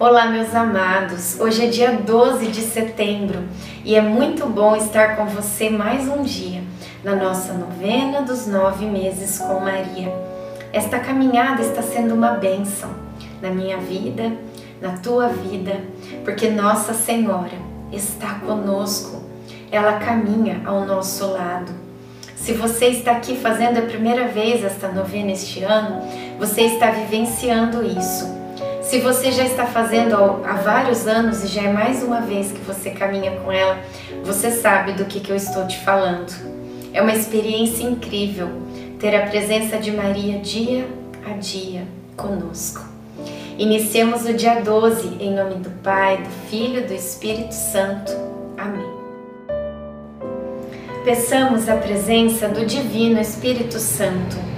Olá, meus amados! Hoje é dia 12 de setembro e é muito bom estar com você mais um dia na nossa novena dos nove meses com Maria. Esta caminhada está sendo uma bênção na minha vida, na tua vida, porque Nossa Senhora está conosco, ela caminha ao nosso lado. Se você está aqui fazendo a primeira vez esta novena este ano, você está vivenciando isso se você já está fazendo há vários anos e já é mais uma vez que você caminha com ela, você sabe do que, que eu estou te falando. É uma experiência incrível ter a presença de Maria dia a dia conosco. Iniciemos o dia 12 em nome do Pai, do Filho e do Espírito Santo. Amém. Peçamos a presença do Divino Espírito Santo.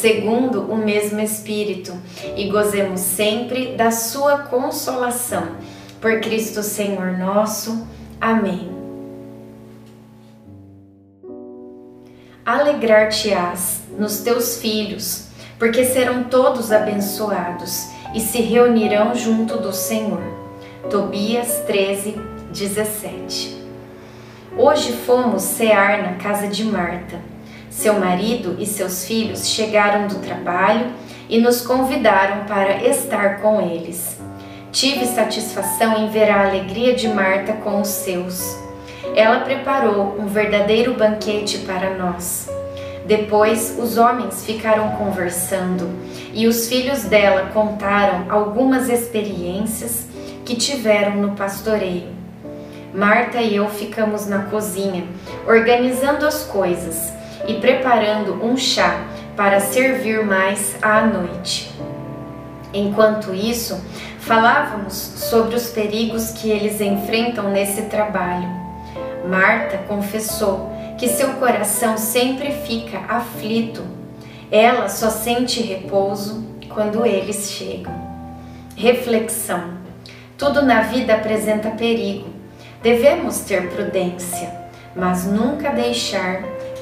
segundo o mesmo Espírito, e gozemos sempre da Sua consolação. Por Cristo Senhor nosso. Amém. Alegrar-te-ás nos teus filhos, porque serão todos abençoados e se reunirão junto do Senhor. Tobias 13, 17. Hoje fomos cear na casa de Marta. Seu marido e seus filhos chegaram do trabalho e nos convidaram para estar com eles. Tive satisfação em ver a alegria de Marta com os seus. Ela preparou um verdadeiro banquete para nós. Depois os homens ficaram conversando e os filhos dela contaram algumas experiências que tiveram no pastoreio. Marta e eu ficamos na cozinha, organizando as coisas e preparando um chá para servir mais à noite. Enquanto isso, falávamos sobre os perigos que eles enfrentam nesse trabalho. Marta confessou que seu coração sempre fica aflito. Ela só sente repouso quando eles chegam. Reflexão: tudo na vida apresenta perigo. Devemos ter prudência, mas nunca deixar